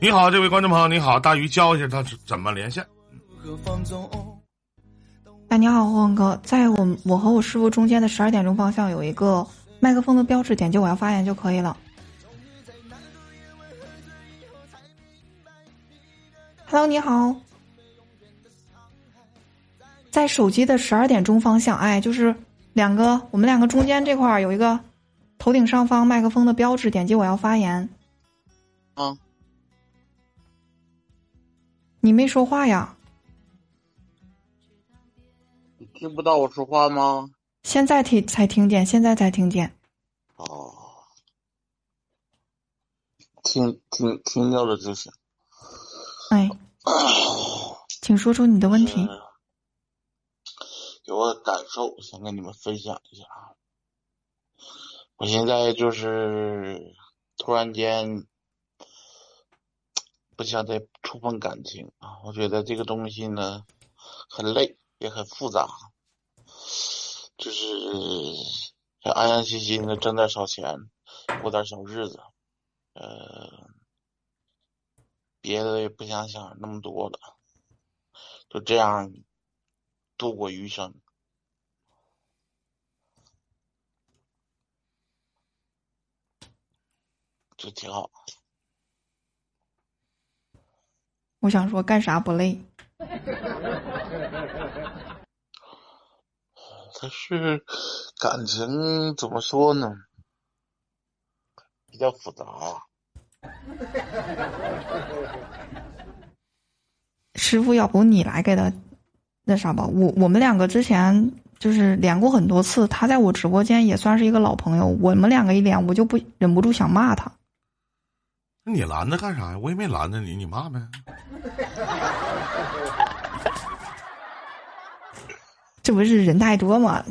你好，这位观众朋友，你好，大鱼教一下他怎么连线。哎，你好，霍文哥，在我我和我师傅中间的十二点钟方向有一个麦克风的标志，点击我要发言就可以了。Hello，你好，在手机的十二点钟方向，哎，就是两个，我们两个中间这块有一个头顶上方麦克风的标志，点击我要发言。啊，你没说话呀？你听不到我说话吗？现在听才听见，现在才听见。哦，听听听到了就行。哎，请说出你的问题。有个感受想跟你们分享一下。我现在就是突然间不想再触碰感情啊，我觉得这个东西呢很累，也很复杂，就是想安安心心的挣点小钱，过点小日子，呃。别的也不想想那么多了，就这样度过余生，就挺好。我想说，干啥不累？他是感情怎么说呢？比较复杂。师傅，要不你来给他那啥吧？我我们两个之前就是连过很多次，他在我直播间也算是一个老朋友。我们两个一连，我就不忍不住想骂他。你拦着干啥呀？我也没拦着你，你骂呗。这不是人太多吗？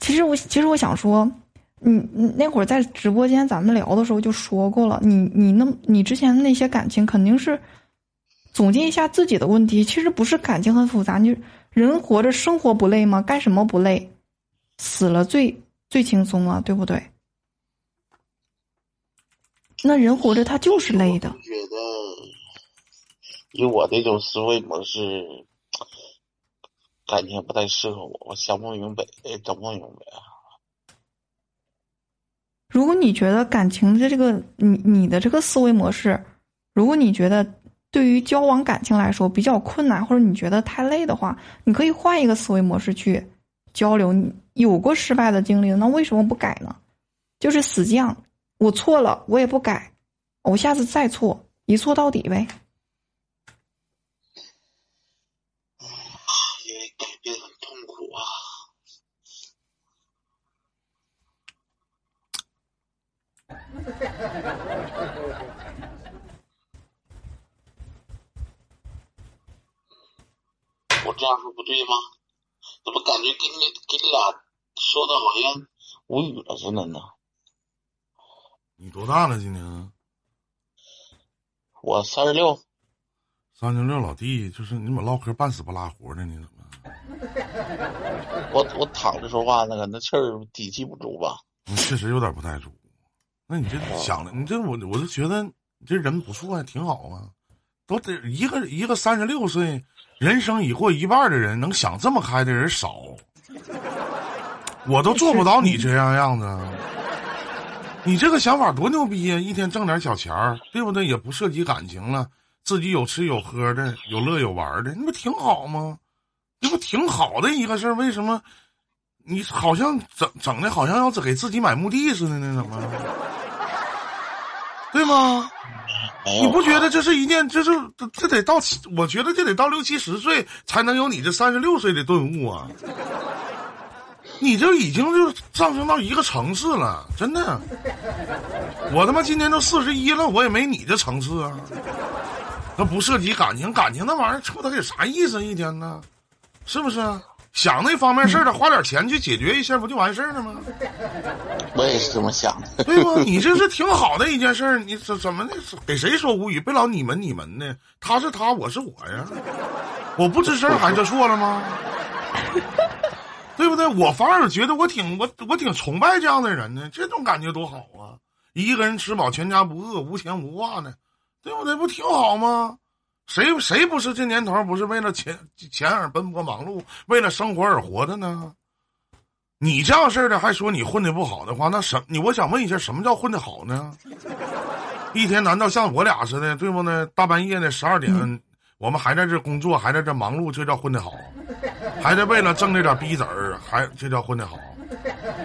其实我其实我想说。你你那会儿在直播间咱们聊的时候就说过了，你你那你之前的那些感情肯定是总结一下自己的问题，其实不是感情很复杂，你人活着生活不累吗？干什么不累？死了最最轻松了，对不对？那人活着他就是累的。觉得以我这种思维模式，感情不太适合我，我想不明白，整不明白啊。如果你觉得感情的这个你你的这个思维模式，如果你觉得对于交往感情来说比较困难，或者你觉得太累的话，你可以换一个思维模式去交流。你有过失败的经历，那为什么不改呢？就是死犟，我错了，我也不改，我下次再错，一错到底呗。我这样说不对吗？怎么感觉跟你跟你俩说的好像无语了似的呢？你多大了今年？我三十六。三十六老弟，就是你怎么唠嗑半死不拉活的？你怎么？我我躺着说话那个那气儿底气不足吧？你确实有点不太足。那你这想的，你这我我就觉得你这人不错呀，挺好啊。都得一个一个三十六岁，人生已过一半的人，能想这么开的人少。我都做不到你这样样子。你这个想法多牛逼呀！一天挣点小钱儿，对不对？也不涉及感情了，自己有吃有喝的，有乐有玩的，那不挺好吗？这不挺好的一个事儿？为什么你好像整整的好像要给自己买墓地似的呢？怎么？对吗？你不觉得这是一件，这是这得到，我觉得这得到六七十岁才能有你这三十六岁的顿悟啊！你这已经就上升到一个层次了，真的。我他妈今年都四十一了，我也没你这层次啊！那不涉及感情，感情那玩意儿扯它有啥意思？一天呢，是不是？想那方面事儿的，花点钱去解决一下，不就完事儿了吗？我也是这么想的，对不？你这是挺好的一件事儿，你怎怎么的？给谁说无语？别老你们你们的，他是他，我是我呀，我不吱声还是错了吗？对不对？我反而觉得我挺我我挺崇拜这样的人呢，这种感觉多好啊！一个人吃饱全家不饿，无牵无挂呢，对不对？不挺好吗？谁谁不是这年头不是为了钱钱而奔波忙碌，为了生活而活的呢？你这样式的还说你混的不好的话，那什你我想问一下，什么叫混的好呢？一天难道像我俩似的，对不呢？大半夜的十二点，我们还在这工作，还在这忙碌，这叫混的好？还在为了挣这点逼子儿，还这叫混的好？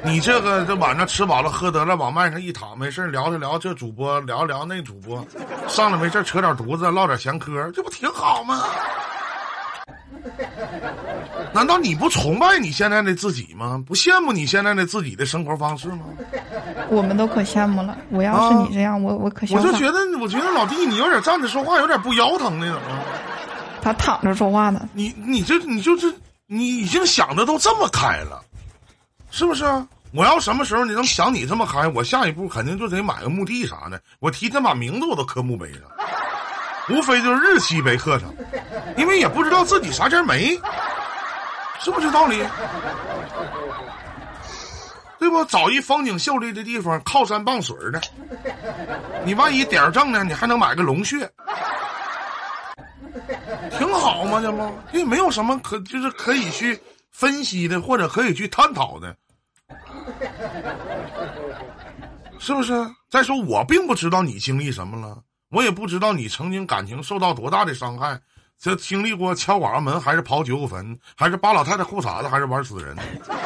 你这个这晚上吃饱了喝得了，往麦上一躺，没事聊着聊这主播，聊聊那主播，上来没事扯点犊子，唠点闲嗑，这不挺好吗？难道你不崇拜你现在的自己吗？不羡慕你现在的自己的生活方式吗？我们都可羡慕了。我要是你这样，我我可我就觉得，我觉得老弟，你有点站着说话有点不腰疼呢，怎么？他躺着说话呢。你你这你就是你已经想的都这么开了，是不是？我要什么时候你能想你这么开，我下一步肯定就得买个墓地啥的，我提前把名字我都刻墓碑上。无非就是日期没刻上，因为也不知道自己啥前没，是不是道理？对不？找一风景秀丽的地方，靠山傍水的，你万一点正呢，你还能买个龙穴，挺好嘛，这不？也没有什么可就是可以去分析的，或者可以去探讨的，是不是？再说我并不知道你经历什么了。我也不知道你曾经感情受到多大的伤害，这经历过敲寡妇门，还是刨九九坟，还是扒老太太裤衩子，还是玩死人，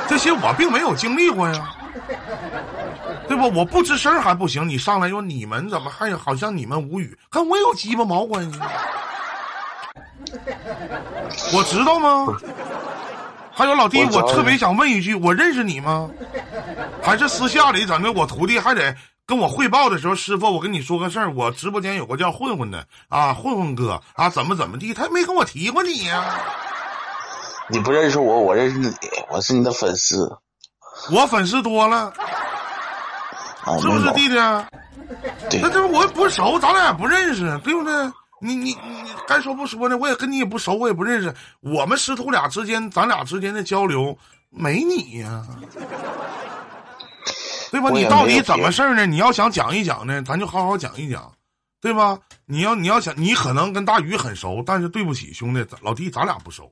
这些我并没有经历过呀，对不？我不吱声还不行，你上来又你们怎么还好像你们无语，跟我有鸡巴毛关系？我知道吗？还有老弟，我特别想问一句，我认识你吗？还是私下里怎么我徒弟还得？跟我汇报的时候，师傅，我跟你说个事儿，我直播间有个叫混混的啊，混混哥啊，怎么怎么地，他没跟我提过你呀？你不认识我，我认识你，我是你的粉丝。我粉丝多了，是不是弟弟？那这我也不熟，咱俩也不认识，对不对？你你你该说不说呢？我也跟你也不熟，我也不认识。我们师徒俩之间，咱俩之间的交流没你呀。对吧？你到底怎么事儿呢？你要想讲一讲呢，咱就好好讲一讲，对吧？你要你要想，你可能跟大鱼很熟，但是对不起，兄弟，老弟，咱俩不熟，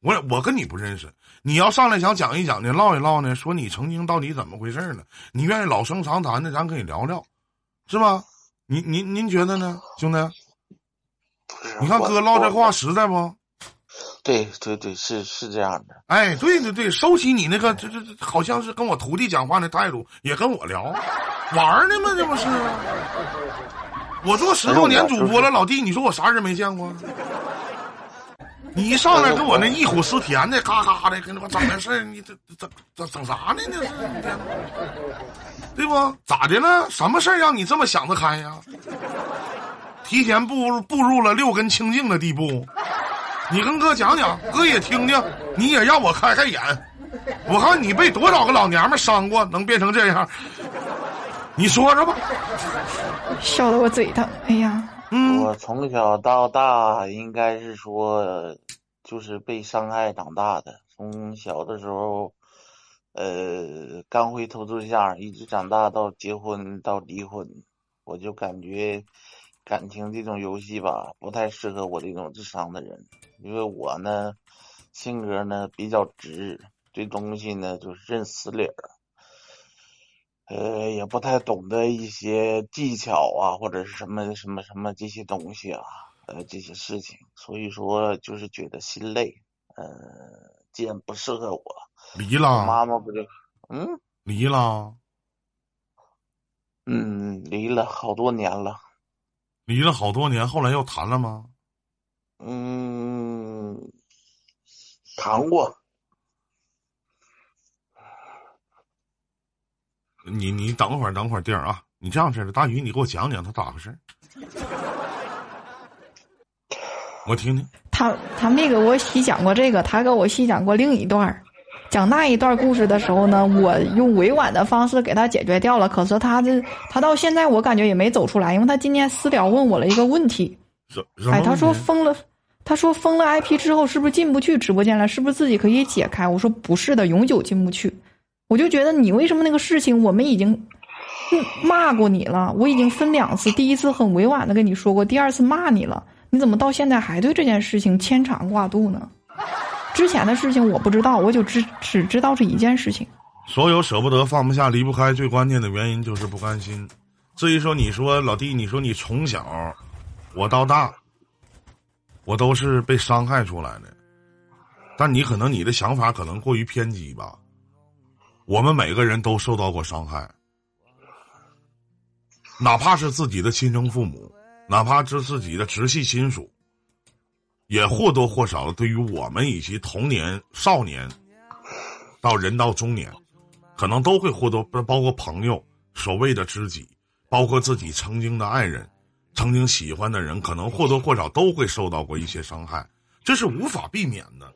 我我跟你不认识。你要上来想讲一讲呢，唠一唠呢，说你曾经到底怎么回事呢？你愿意老生常谈的，咱可以聊聊，是吧？您您您觉得呢，兄弟？你看哥唠这话实在不？对对对，是是这样的。哎，对对对，收起你那个，这这这好像是跟我徒弟讲话的态度，也跟我聊，玩呢吗？这不是？我做十多年主播了，老弟，你说我啥人没见过？你一上来跟我那忆苦思甜的，嘎嘎的，跟我整那事儿，你这整整整啥呢？那是，对不？咋的了？什么事儿让你这么想得开呀？提前步入步入了六根清净的地步。你跟哥讲讲，哥也听听，你也让我开开眼。我看你被多少个老娘们伤过，能变成这样？你说说吧。笑得我嘴疼。哎呀，嗯，我从小到大应该是说，就是被伤害长大的。从小的时候，呃，刚会偷对象，一直长大到结婚到离婚，我就感觉。感情这种游戏吧，不太适合我这种智商的人，因为我呢，性格呢比较直，对东西呢就是认死理儿，呃，也不太懂得一些技巧啊，或者是什么什么什么这些东西啊，呃，这些事情，所以说就是觉得心累，呃，既然不适合我，离了，妈妈不就，嗯，离了，嗯，离了好多年了。离了好多年，后来又谈了吗？嗯，谈过。你你等会儿，等会儿，弟儿啊，你这样式的，大鱼，你给我讲讲他咋回事？我听听。他他没给我细讲过这个，他给我细讲过另一段儿。讲那一段故事的时候呢，我用委婉的方式给他解决掉了。可是他这他到现在我感觉也没走出来，因为他今天私聊问我了一个问题。哎，他说封了，他说封了 IP 之后是不是进不去直播间了？是不是自己可以解开？我说不是的，永久进不去。我就觉得你为什么那个事情我们已经骂过你了，我已经分两次，第一次很委婉的跟你说过，第二次骂你了，你怎么到现在还对这件事情牵肠挂肚呢？之前的事情我不知道，我就只只知道是一件事情。所有舍不得、放不下、离不开，最关键的原因就是不甘心。至于说你说老弟，你说你从小我到大，我都是被伤害出来的，但你可能你的想法可能过于偏激吧。我们每个人都受到过伤害，哪怕是自己的亲生父母，哪怕是自己的直系亲属，也或多或少的对于我们以及童年、少年到人到中年，可能都会或多包括朋友、所谓的知己，包括自己曾经的爱人、曾经喜欢的人，可能或多或少都会受到过一些伤害，这是无法避免的。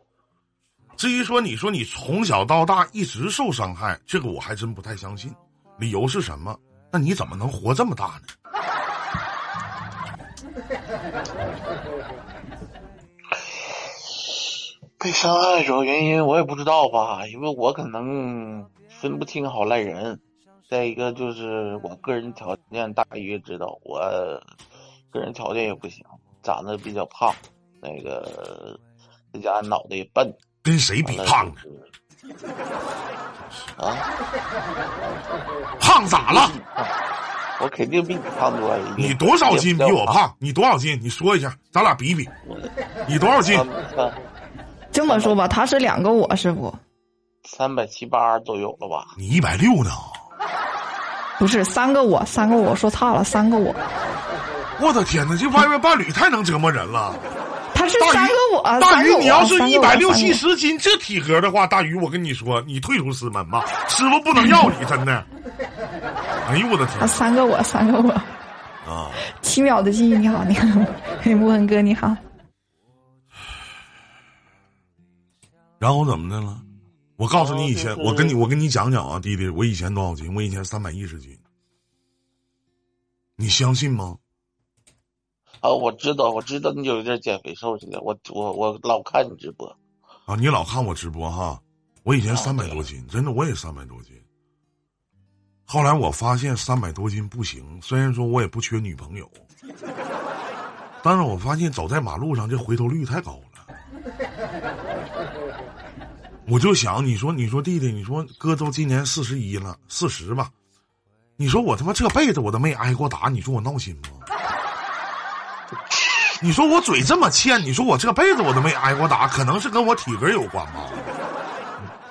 至于说你说你从小到大一直受伤害，这个我还真不太相信。理由是什么？那你怎么能活这么大呢？被伤害主要原因我也不知道吧，因为我可能分不清好赖人。再一个就是我个人条件，大约知道我个人条件也不行，长得比较胖，那个再加上脑袋也笨。跟谁比胖呢？啊，胖咋了？我肯定比你胖多了。你多少斤比我胖？你多少斤？你说一下，咱俩比比。你多少斤？这么说吧，他是两个我，师傅。三百七八都有了吧？你一百六呢？不是三个我，三个我说差了，三个我。我的天哪，这外面伴侣太能折磨人了。他是三个我，大鱼，你要是一百六七十斤这体格的话，大鱼，我跟你说，你退出师门吧，师傅不能要你，真的。哎呦我的天！三个我，三个我。啊！七秒的记忆，你好，你好，木恩哥，你好。然后怎么的了？我告诉你，以前我跟你我跟你讲讲啊，弟弟，我以前多少斤？我以前三百一十斤。你相信吗？啊，我知道，我知道你有点减肥瘦去了。我我我老看你直播，啊，你老看我直播哈。我以前三百多斤，真的我也三百多斤。后来我发现三百多斤不行，虽然说我也不缺女朋友，但是我发现走在马路上这回头率太高了。我就想，你说，你说弟弟，你说哥都今年四十一了，四十吧，你说我他妈这辈子我都没挨过打，你说我闹心吗？你说我嘴这么欠，你说我这辈子我都没挨过打，可能是跟我体格有关吧？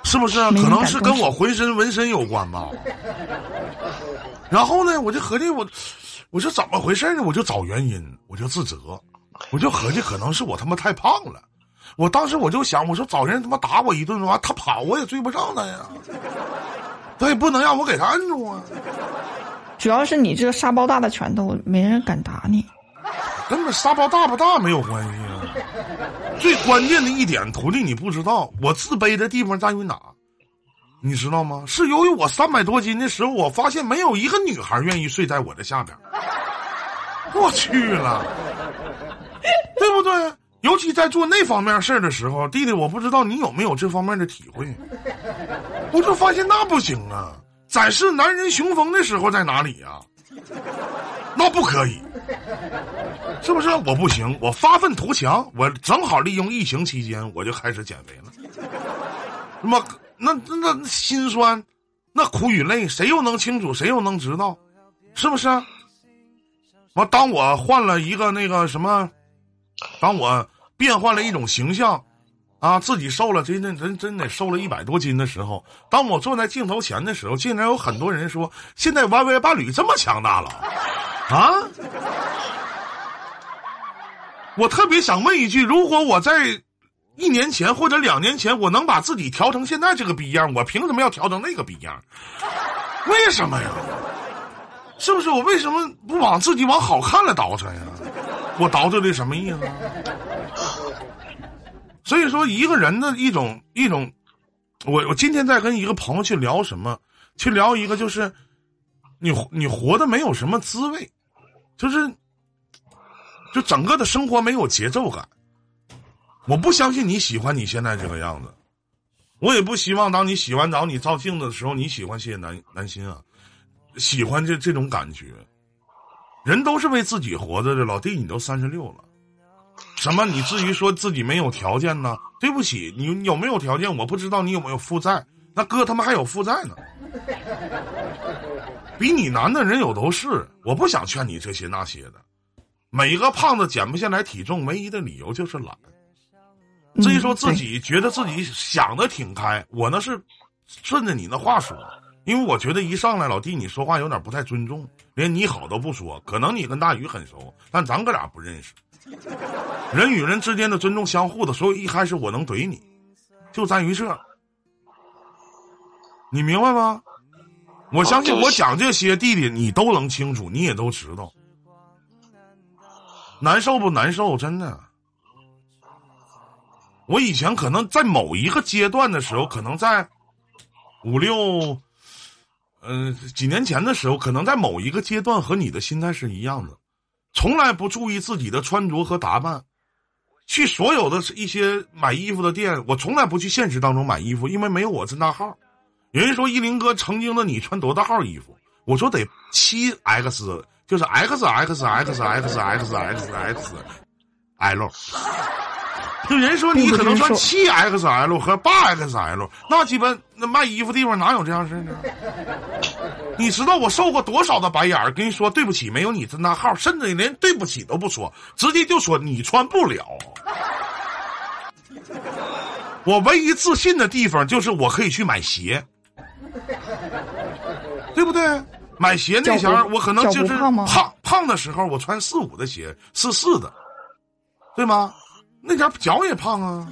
是不是？可能是跟我浑身纹身有关吧？然后呢，我就合计我，我说怎么回事呢？我就找原因，我就自责，我就合计可能是我他妈太胖了。我当时我就想，我说找人他妈打我一顿完，他跑我也追不上他呀，他也不能让我给他摁住啊。主要是你这个沙包大的拳头，没人敢打你。根本沙包大不大没有关系啊！最关键的一点，徒弟你不知道，我自卑的地方在于哪？你知道吗？是由于我三百多斤的时候，我发现没有一个女孩愿意睡在我的下边。我去了，对不对？尤其在做那方面事儿的时候，弟弟，我不知道你有没有这方面的体会。我就发现那不行啊！展示男人雄风的时候在哪里呀？那不可以。是不是我不行？我发愤图强，我正好利用疫情期间，我就开始减肥了。那么，那那那心酸，那苦与累，谁又能清楚？谁又能知道？是不是？我，当我换了一个那个什么，当我变换了一种形象，啊，自己瘦了，真真真真得瘦了一百多斤的时候，当我坐在镜头前的时候，竟然有很多人说：“现在 YY 伴侣这么强大了，啊？” 我特别想问一句：如果我在一年前或者两年前，我能把自己调成现在这个逼样，我凭什么要调成那个逼样？为什么呀？是不是我为什么不往自己往好看了倒饬呀？我倒饬的什么意思？所以说，一个人的一种一种，我我今天在跟一个朋友去聊什么？去聊一个就是你你活的没有什么滋味，就是。就整个的生活没有节奏感，我不相信你喜欢你现在这个样子，我也不希望当你洗完澡你照镜子的时候你喜欢谢男男心啊，喜欢这这种感觉。人都是为自己活着的，老弟，你都三十六了，什么？你至于说自己没有条件呢？对不起，你有没有条件？我不知道你有没有负债。那哥他妈还有负债呢，比你难的人有都是。我不想劝你这些那些的。每个胖子减不下来体重，唯一的理由就是懒。至于说自己觉得自己想的挺开，我那是顺着你那话说，因为我觉得一上来老弟你说话有点不太尊重，连你好都不说。可能你跟大鱼很熟，但咱哥俩不认识。人与人之间的尊重相互的，所以一开始我能怼你，就在于这。你明白吗？我相信我讲这些弟弟你都能清楚，你也都知道。难受不难受？真的。我以前可能在某一个阶段的时候，可能在五六，嗯，几年前的时候，可能在某一个阶段和你的心态是一样的，从来不注意自己的穿着和打扮，去所有的一些买衣服的店，我从来不去现实当中买衣服，因为没有我这大号。有人说依林哥曾经的你穿多大号衣服？我说得七 X，就是 X X X X X X X L。就人说你可能穿七 XL 和八 XL，那基本那卖衣服地方哪有这样事呢？你知道我受过多少的白眼儿？跟你说对不起，没有你这那号，甚至连对不起都不说，直接就说你穿不了。我唯一自信的地方就是我可以去买鞋，对不对？买鞋那前儿我可能就是胖胖的时候，我穿四五的鞋，四四的，对吗？那家脚也胖啊，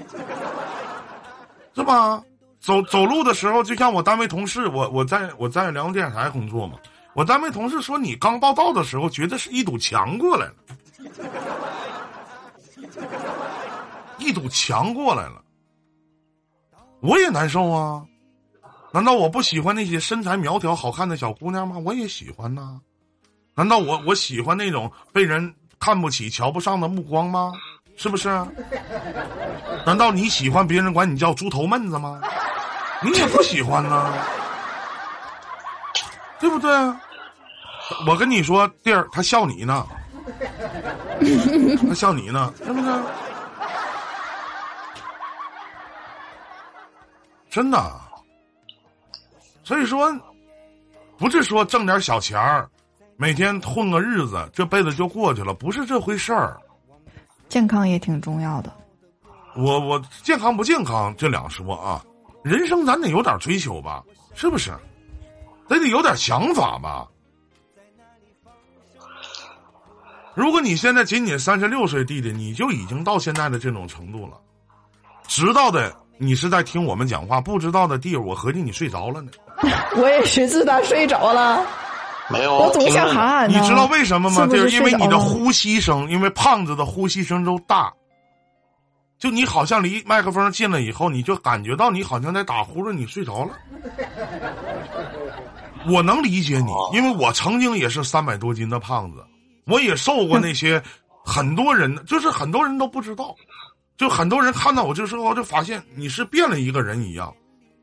是吧？走走路的时候，就像我单位同事，我我在我在辽宁电视台工作嘛。我单位同事说，你刚报道的时候，觉得是一堵墙过来了，一堵墙过来了，我也难受啊。难道我不喜欢那些身材苗条、好看的小姑娘吗？我也喜欢呐。难道我我喜欢那种被人看不起、瞧不上的目光吗？是不是？难道你喜欢别人管你叫猪头闷子吗？你也不喜欢呢，对不对？我跟你说，弟儿，他笑你呢，他笑你呢，是不是？真的。所以说，不是说挣点小钱儿，每天混个日子，这辈子就过去了，不是这回事儿。健康也挺重要的，我我健康不健康这两说啊，人生咱得有点追求吧，是不是？得得有点想法吧。如果你现在仅仅三十六岁，弟弟你就已经到现在的这种程度了，知道的你是在听我们讲话，不知道的弟，我合计你睡着了呢。我也是自打睡着了。没有，我总想喊你知道为什么吗？就是因为你的呼吸声，因为胖子的呼吸声都大。就你好像离麦克风近了以后，你就感觉到你好像在打呼噜，你睡着了。我能理解你，因为我曾经也是三百多斤的胖子，我也受过那些很多人，就是很多人都不知道，就很多人看到我这时候就发现你是变了一个人一样，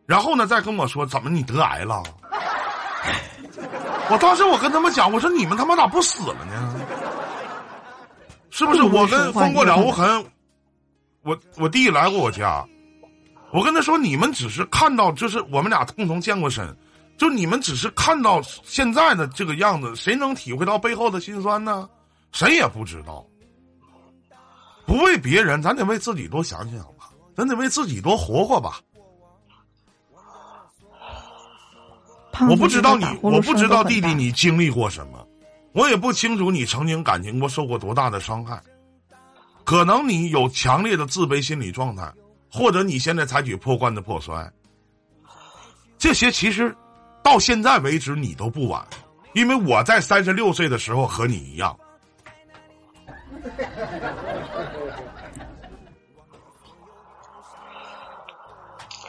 然后呢再跟我说怎么你得癌了。我当时我跟他们讲，我说你们他妈咋不死了呢？是不是我跟风过了无痕？我我弟来过我家，我跟他说，你们只是看到，就是我们俩共同见过身，就你们只是看到现在的这个样子，谁能体会到背后的辛酸呢？谁也不知道。不为别人，咱得为自己多想想吧，咱得为自己多活活吧。我不知道你，我不知道弟弟你经历过什么，我也不清楚你曾经感情过受过多大的伤害，可能你有强烈的自卑心理状态，或者你现在采取破罐子破摔，这些其实到现在为止你都不晚，因为我在三十六岁的时候和你一样。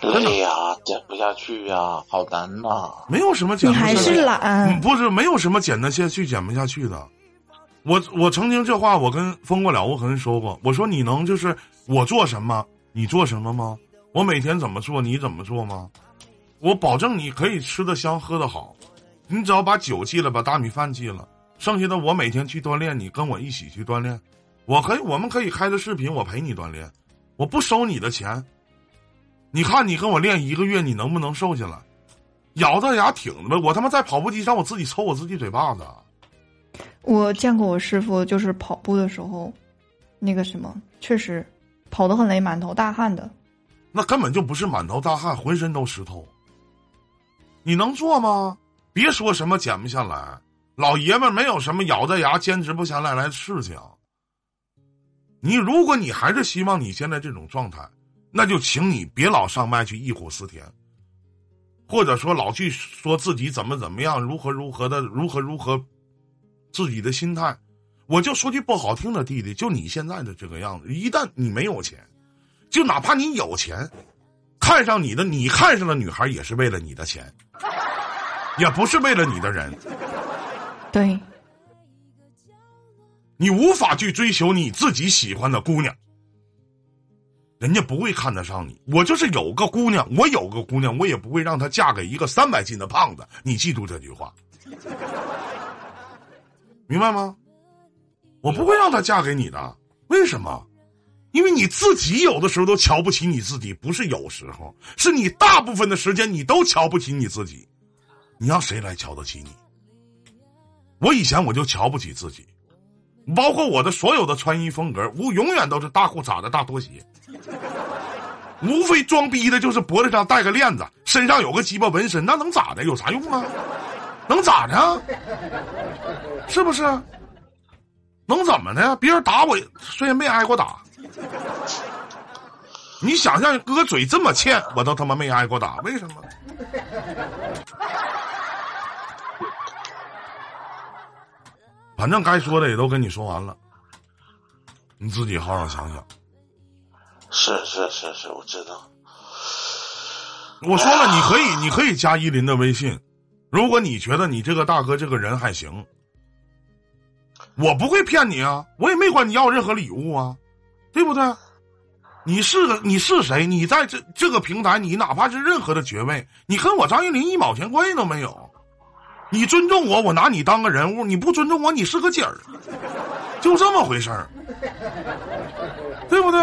累呀，减不下去呀，好难呐！没有什么减，你还是懒，不是没有什么减得下去、减不下去的。我我曾经这话我跟风过了无痕说过，我说你能就是我做什么你做什么吗？我每天怎么做你怎么做吗？我保证你可以吃得香喝得好，你只要把酒戒了，把大米饭戒了，剩下的我每天去锻炼，你跟我一起去锻炼，我可以，我们可以开着视频，我陪你锻炼，我不收你的钱。你看你跟我练一个月，你能不能瘦下来？咬着牙挺着吧，我他妈在跑步机上我自己抽我自己嘴巴子。我见过我师傅，就是跑步的时候，那个什么，确实跑得很累，满头大汗的。那根本就不是满头大汗，浑身都湿透。你能做吗？别说什么减不下来，老爷们没有什么咬着牙坚持不下来来的事情。你如果你还是希望你现在这种状态，那就请你别老上麦去忆苦思甜，或者说老去说自己怎么怎么样，如何如何的，如何如何。自己的心态，我就说句不好听的，弟弟，就你现在的这个样子，一旦你没有钱，就哪怕你有钱，看上你的，你看上的女孩也是为了你的钱，也不是为了你的人。对，你无法去追求你自己喜欢的姑娘，人家不会看得上你。我就是有个姑娘，我有个姑娘，我也不会让她嫁给一个三百斤的胖子。你记住这句话。明白吗？我不会让她嫁给你的，为什么？因为你自己有的时候都瞧不起你自己，不是有时候，是你大部分的时间你都瞧不起你自己，你让谁来瞧得起你？我以前我就瞧不起自己，包括我的所有的穿衣风格，我永远都是大裤衩子、大拖鞋，无非装逼的就是脖子上戴个链子，身上有个鸡巴纹身，那能咋的？有啥用啊？能咋的？是不是？能怎么的？别人打我，虽然没挨过打。你想象，哥嘴这么欠，我都他妈没挨过打，为什么？反正该说的也都跟你说完了，你自己好好想想。是是是是，我知道。我说了，你可以，你可以加依林的微信。如果你觉得你这个大哥这个人还行，我不会骗你啊，我也没管你要任何礼物啊，对不对？你是个你是谁？你在这这个平台，你哪怕是任何的爵位，你跟我张依林一毛钱关系都没有。你尊重我，我拿你当个人物；你不尊重我，你是个鸡儿，就这么回事儿，对不对？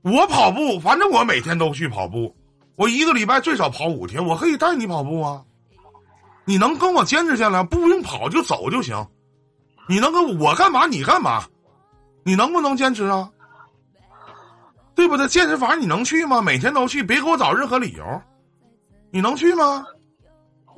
我跑步，反正我每天都去跑步，我一个礼拜最少跑五天，我可以带你跑步啊。你能跟我坚持下来，不用跑就走就行。你能跟我干嘛？你干嘛？你能不能坚持啊？对不对？健身房你能去吗？每天都去，别给我找任何理由。你能去吗？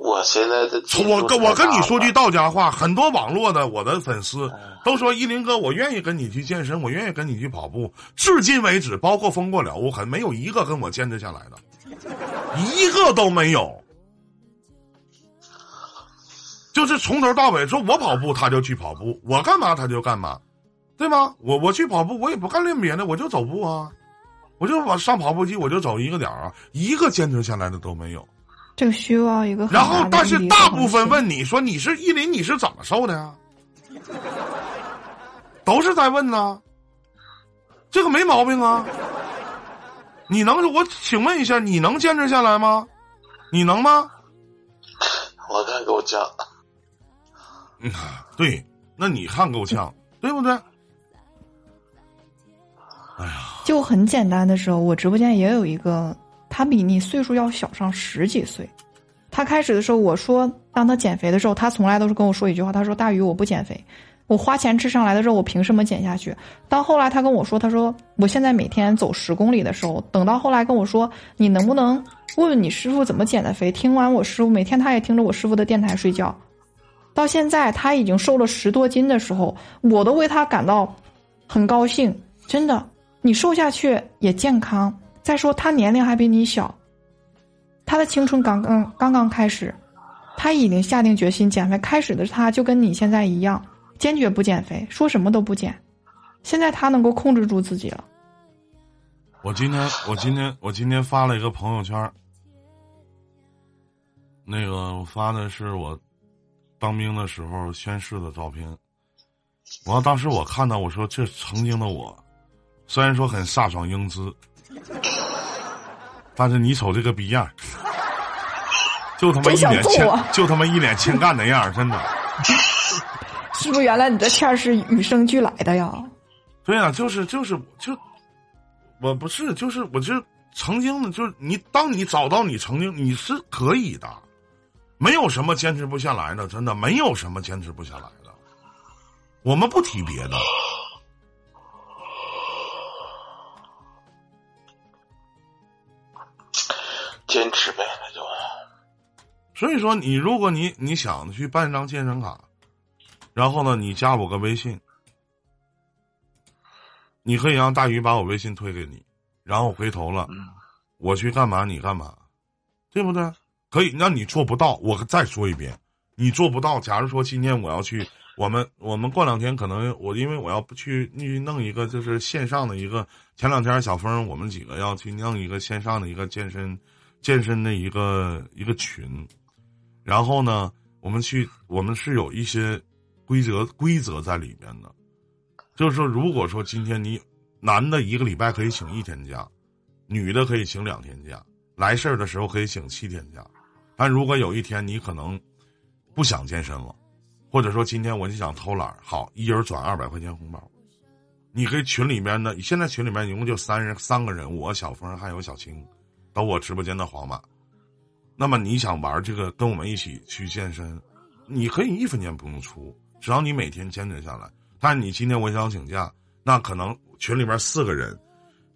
我现在的我跟我跟你说句道家话，很多网络的我的粉丝都说依林哥，我愿意跟你去健身，我愿意跟你去跑步。至今为止，包括风过了无痕，没有一个跟我坚持下来的，一个都没有。就是从头到尾说，我跑步他就去跑步，我干嘛他就干嘛，对吗？我我去跑步，我也不干练别的，我就走步啊，我就往上跑步机，我就走一个点儿啊，一个坚持下来的都没有。这个需要一个。然后，但是大部分问你说你是依林，你是怎么瘦的呀？都是在问呢，这个没毛病啊。你能？我请问一下，你能坚持下来吗？你能吗？我看够呛。嗯，对，那你看够呛，对不对？哎呀，就很简单的时候，我直播间也有一个，他比你岁数要小上十几岁。他开始的时候，我说让他减肥的时候，他从来都是跟我说一句话，他说：“大鱼，我不减肥，我花钱吃上来的肉，我凭什么减下去？”到后来，他跟我说：“他说我现在每天走十公里的时候，等到后来跟我说，你能不能问问你师傅怎么减的肥？听完我师傅，每天他也听着我师傅的电台睡觉。”到现在他已经瘦了十多斤的时候，我都为他感到很高兴。真的，你瘦下去也健康。再说他年龄还比你小，他的青春刚刚刚刚开始，他已经下定决心减肥。开始的他就跟你现在一样，坚决不减肥，说什么都不减。现在他能够控制住自己了。我今天，我今天，我今天发了一个朋友圈，那个我发的是我。当兵的时候宣誓的照片，我当时我看到我说这曾经的我，虽然说很飒爽英姿，但是你瞅这个逼样，就他妈一脸欠，就他妈一脸欠干的样儿，真的。是不是原来你这欠是与生俱来的呀？对呀、就是就是就，我不是就是我就曾经的，就是你当你找到你曾经你是可以的，没有什么坚持不下来的，真的没有什么坚持不下来的。我们不提别的，坚持呗，那就所以说你如果你你想去办张健身卡，然后呢，你加我个微信，你可以让大鱼把我微信推给你，然后回头了，嗯我去干嘛你干嘛，对不对？可以，那你做不到，我再说一遍，你做不到。假如说今天我要去，我们我们过两天可能我因为我要不去去弄一个就是线上的一个，前两天小峰我们几个要去弄一个线上的一个健身健身的一个一个群，然后呢，我们去我们是有一些规则规则在里面的，就是说，如果说今天你男的一个礼拜可以请一天假，女的可以请两天假，来事儿的时候可以请七天假。但如果有一天你可能不想健身了，或者说今天我就想偷懒，好，一人转二百块钱红包，你可以群里面的，现在群里面一共就三人三个人，我小峰还有小青，到我直播间的皇马。那么你想玩这个，跟我们一起去健身，你可以一分钱不用出，只要你每天坚持下来。但是你今天我想请假，那可能群里面四个人，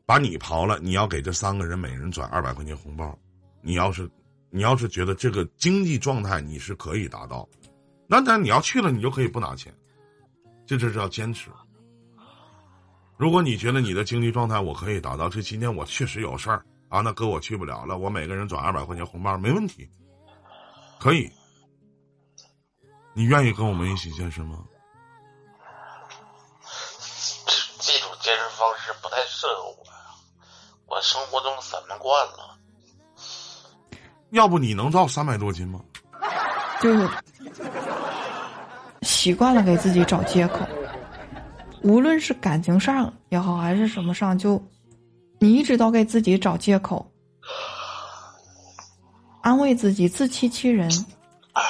把你刨了，你要给这三个人每人转二百块钱红包。你要是你要是觉得这个经济状态你是可以达到，那那你要去了，你就可以不拿钱，这就是要坚持。如果你觉得你的经济状态我可以达到，这今天我确实有事儿啊，那哥我去不了了，我每个人转二百块钱红包没问题，可以。你愿意跟我们一起健身吗？这这种健身方式不太适合我呀，我生活中散漫惯了。要不你能到三百多斤吗？就是习惯了给自己找借口，无论是感情上也好，还是什么上，就你一直都给自己找借口，安慰自己，自欺欺人。哎呀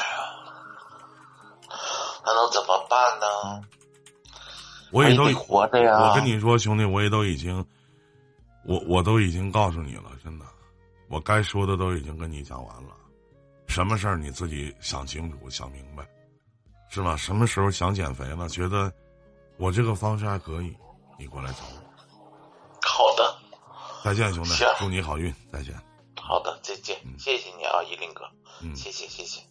那能怎么办呢？我也都活着呀。我跟你说，兄弟，我也都已经，我我都已经告诉你了，真的，我该说的都已经跟你讲完了。什么事儿你自己想清楚、想明白，是吧？什么时候想减肥了，觉得我这个方式还可以，你过来找我。再见，兄弟，祝你好运，再见。好的，再见，谢谢你啊，依林哥，嗯。谢谢谢谢。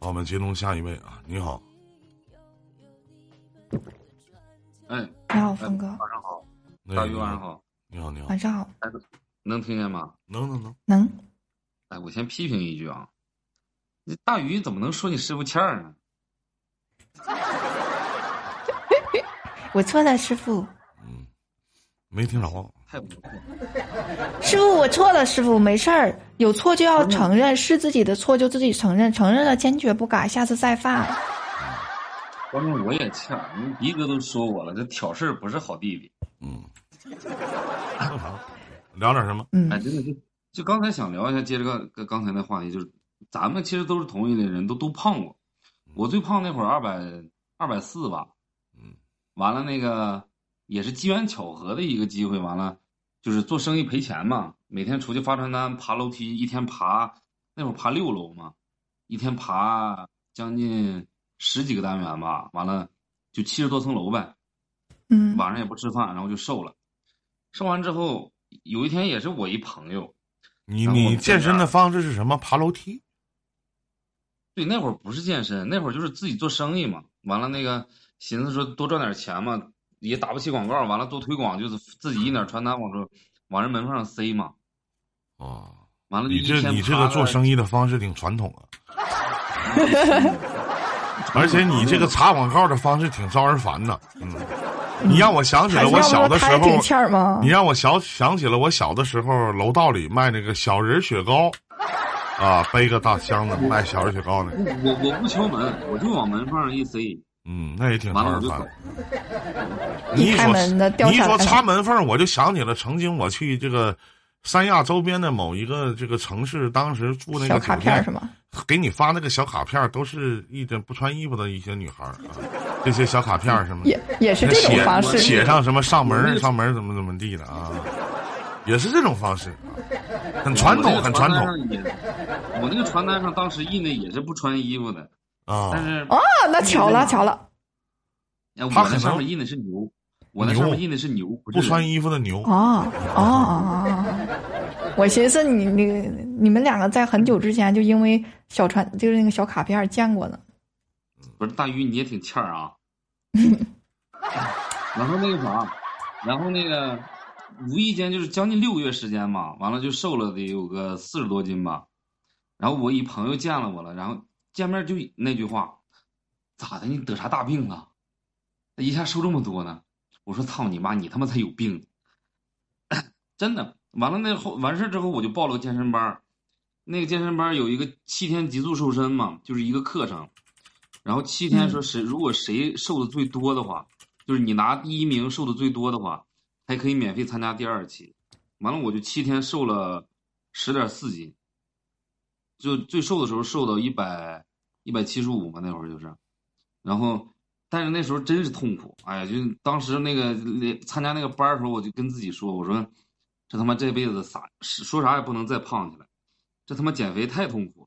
好，我们接通下一位啊，你好，哎，你好，峰哥，晚上好，那大鱼晚上，好，你好，你好，晚上好，能听见吗？能能能，能。哎，我先批评一句啊，你大鱼怎么能说你师傅欠儿呢？我错了，师傅，嗯，没听着，太不错，师傅，我错了，师傅，没事儿，有错就要承认，是自己的错就自己承认，承认了坚决不改，下次再犯。关键我也欠儿，你迪哥都说我了，这挑事儿不是好弟弟。嗯，正常，聊点什么？嗯哎，真的就就刚才想聊一下，接着刚刚刚才那话题，就是咱们其实都是同一类人，都都胖过。我最胖那会儿二百二百四吧，嗯，完了那个也是机缘巧合的一个机会，完了就是做生意赔钱嘛，每天出去发传单、爬楼梯，一天爬那会儿爬六楼嘛，一天爬将近十几个单元吧，完了就七十多层楼呗。嗯晚上也不吃饭，然后就瘦了。瘦完之后，有一天也是我一朋友，你你健身的方式是什么？爬楼梯？对，那会儿不是健身，那会儿就是自己做生意嘛。完了那个寻思说多赚点钱嘛，也打不起广告，完了多推广，就是自己印点传单往这往人门缝上塞嘛。哦，完了你这你这个做，生意的方式挺传统啊，而且你这个查广告的方式挺招人烦的。嗯，你让我想起了我小的时候你？让我想想起了我小的时候，楼道里卖那个小人雪糕，啊，背个大箱子卖小人雪糕呢。我我不敲门，我就往门缝上一塞，嗯，那也挺完了我就招人烦走。。你一说一开门的掉你一说下来了插门缝，我就想起了曾经我去这个三亚周边的某一个这个城市，当时住那个小卡酒店片是吗？给你发那个小卡片，都是一点不穿衣服的一些女孩儿啊，这些小卡片什么也也是这种写方式。写上什么上门上门儿怎么怎么地的啊，也是这种方式啊，很传统，很传统我那个传单上当时印的也是不穿衣服的，啊但。是啊，那巧了巧了他可上面印的是牛，我那牛上面印的是牛，不穿衣服的牛，哦哦哦哦！我寻思你你你们两个在很久之前就因为小传就是那个小卡片儿见过呢。不是大鱼，你也挺欠儿啊。然后那个啥，然后那个无意间就是将近六个月时间嘛，完了就瘦了得有个四十多斤吧。然后我一朋友见了我了，然后见面就那句话，咋的？你得啥大病啊？一下瘦这么多呢？我说操你妈，你他妈才有病！真的。完了那后完事儿之后，我就报了个健身班儿。那个健身班儿有一个七天极速瘦身嘛，就是一个课程。然后七天说谁如果谁瘦的最多的话，就是你拿第一名瘦的最多的话，还可以免费参加第二期。完了我就七天瘦了十点四斤，就最瘦的时候瘦到一百一百七十五嘛，那会儿就是，然后但是那时候真是痛苦，哎呀，就当时那个那参加那个班儿的时候，我就跟自己说，我说这他妈这辈子啥说啥也不能再胖起来，这他妈减肥太痛苦了。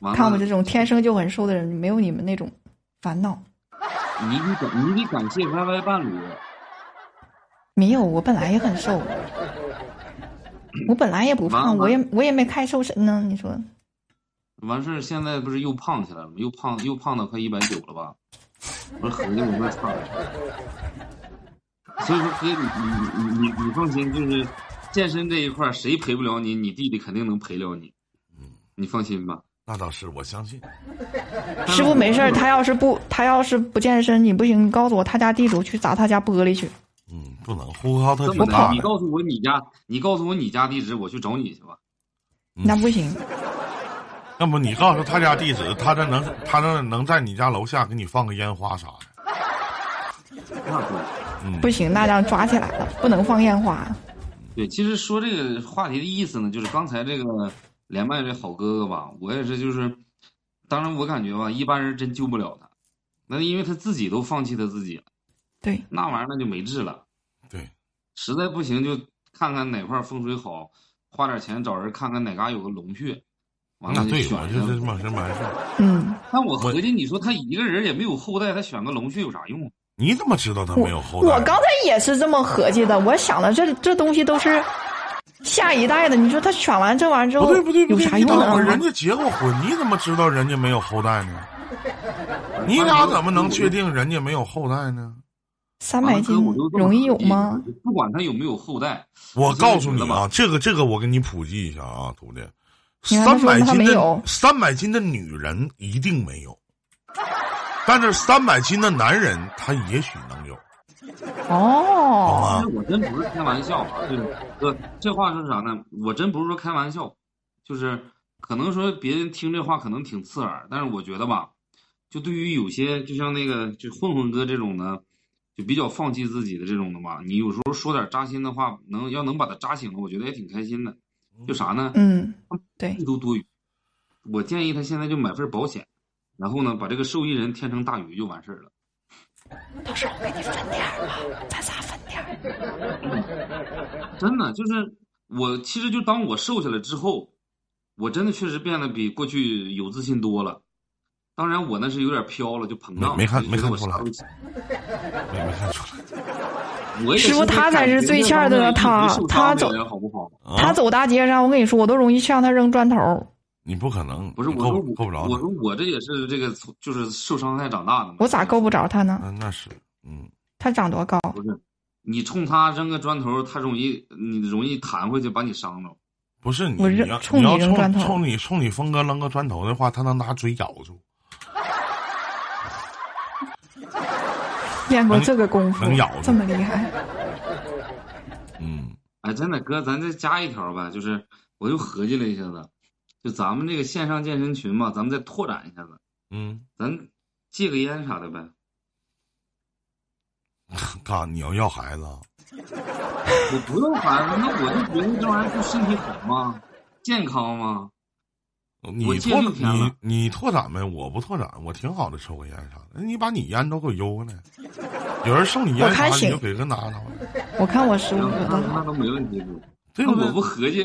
了看我这种天生就很瘦的人，没有你们那种烦恼。你得感你得感谢 YY 伴侣，没有，我本来也很瘦，我本来也不胖，我也我也没开瘦身呢。你说完事儿现在不是又胖起来了吗？又胖又胖到快一百九了吧？我说合计我说操！所以说哥，你你你你你放心，就是健身这一块儿谁陪不了你，你弟弟肯定能陪了你，嗯你放心吧。那倒是，我相信。师傅没事儿，他要是不他要是不健身，你不行，你告诉我他家地主，去砸他家玻璃去。嗯，不能呼和浩特这么的，挺大。你告诉我你家，你告诉我你家地址，我去找你去吧。嗯那不行，要不你告诉他家地址，他这能他这能在你家楼下给你放个烟花啥的。那对。嗯，不行，那让抓起来了，不能放烟花。对，其实说这个话题的意思呢，就是刚才这个连麦这好哥哥吧，我也是就是，当然我感觉吧，一般人真救不了他，那因为他自己都放弃他自己了，对，那玩意儿那就没治了，对，实在不行就看看哪块儿风水好，花点钱找人看看哪嘎有个龙穴，完了就那对，选上我就是这么这么回事儿。嗯，但我合计，你说他一个人也没有后代，他选个龙穴有啥用啊？你怎么知道他没有后代？我刚才也是这么合计的，我想的这这东西都是下一代的，你说他选完这玩意儿之后不对不对不对，有啥用你等会儿？人家结过婚，你怎么知道人家没有后代呢？你俩怎么能确定人家没有后代呢？三百斤容易有吗？？不管他有没有后代，我告诉你真的觉得吧，啊这个这个我给你普及一下啊，徒弟，三百斤的三百斤的女人一定没有，但是三百斤的男人他也许能有，哦，其实？我真不是开玩笑啊，就是哥，这话是啥呢？我真不是说开玩笑，就是可能说别人听这话可能挺刺耳，但是我觉得吧，就对于有些就像那个就混混哥这种的，就比较放弃自己的这种的吧，你有时候说点扎心的话，能要能把他扎醒了，我觉得也挺开心的。就啥呢？嗯，对这，都多余。我建议他现在就买份保险，然后呢，把这个受益人填成大鱼就完事儿了。到时候我给你分点儿吧，咱仨分点儿。真的就是我，其实就当我瘦下来之后，我真的确实变得比过去有自信多了。当然，我那是有点飘了，就膨胀了。没没看没看出来没没看出来。我师傅他才是最欠儿的他他走？他啊，走大街上，我跟你说，我都容易向他扔砖头。你不可能，不是我说够不着。我说我这也是这个就是受伤害长大的嘛。我咋够不着他呢？嗯，那是，嗯，他长多高？不是，你冲他扔个砖头，他容易你容易弹回去把你伤着。不是你我你要扔冲你冲扔砖头冲你冲你峰哥扔个砖头的话，他能拿嘴咬住。练过这个功夫能咬，住这么厉害？嗯，哎，真的哥，咱再加一条吧，就是我又合计了一下子，就咱们这个线上健身群嘛，咱们再拓展一下子，嗯，咱戒个烟啥的呗。干啥？你要要孩子啊？我不要孩子，那我就觉得这玩意儿对身体好吗？健康吗？你拓你你拓展呗，我不拓展，我挺好的，抽个烟啥的。你把你烟都给我邮过来，有人送你烟啥，你就给个拿拿，我看我十五那的那都没问题。对我不？合计，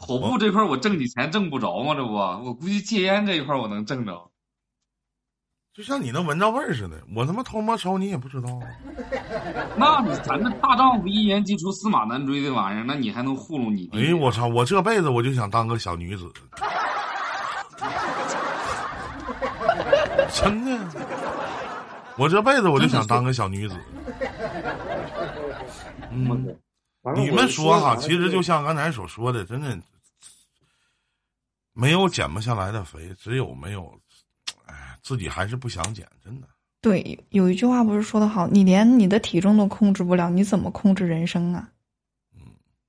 跑步这块儿我挣你钱挣不着吗？这不，我估计戒烟这一块儿我能挣着。就像你能闻着味儿似的，我他妈偷摸抽你也不知道啊。那你咱这大丈夫一言既出驷马难追的玩意儿，那你还能糊弄你弟？哎呦我操！我这辈子我就想当个小女子，真的，我这辈子我就想当个小女子。嗯，你们说哈，其实就像刚才所说的，真的没有减不下来的肥，只有没有，哎，自己还是不想减，真的。对，有一句话不是说的好，你连你的体重都控制不了，你怎么控制人生啊？嗯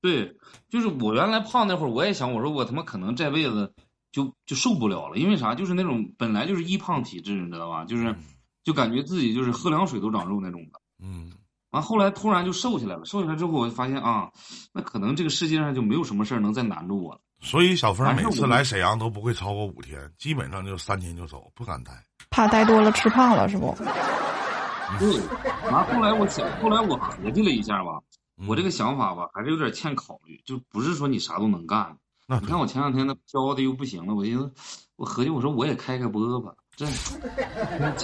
对，就是我原来胖那会儿，我也想，我说我他妈可能这辈子就就受不了了，因为啥？就是那种本来就是易胖体质，你知道吧？就是就感觉自己就是喝凉水都长肉那种的。嗯，完后来突然就瘦下来了，瘦下来之后我就发现啊，那可能这个世界上就没有什么事儿能再难住我了。所以小峰每次来沈阳都不会超过五天，基本上就三天就走，不敢待。怕待多了吃胖了是不？对，完后来我想，后来我合计了一下吧，嗯我这个想法吧还是有点欠考虑，就不是说你啥都能干。那你看我前两天那飘的又不行了，我寻思，我合计我说我也开开播吧，这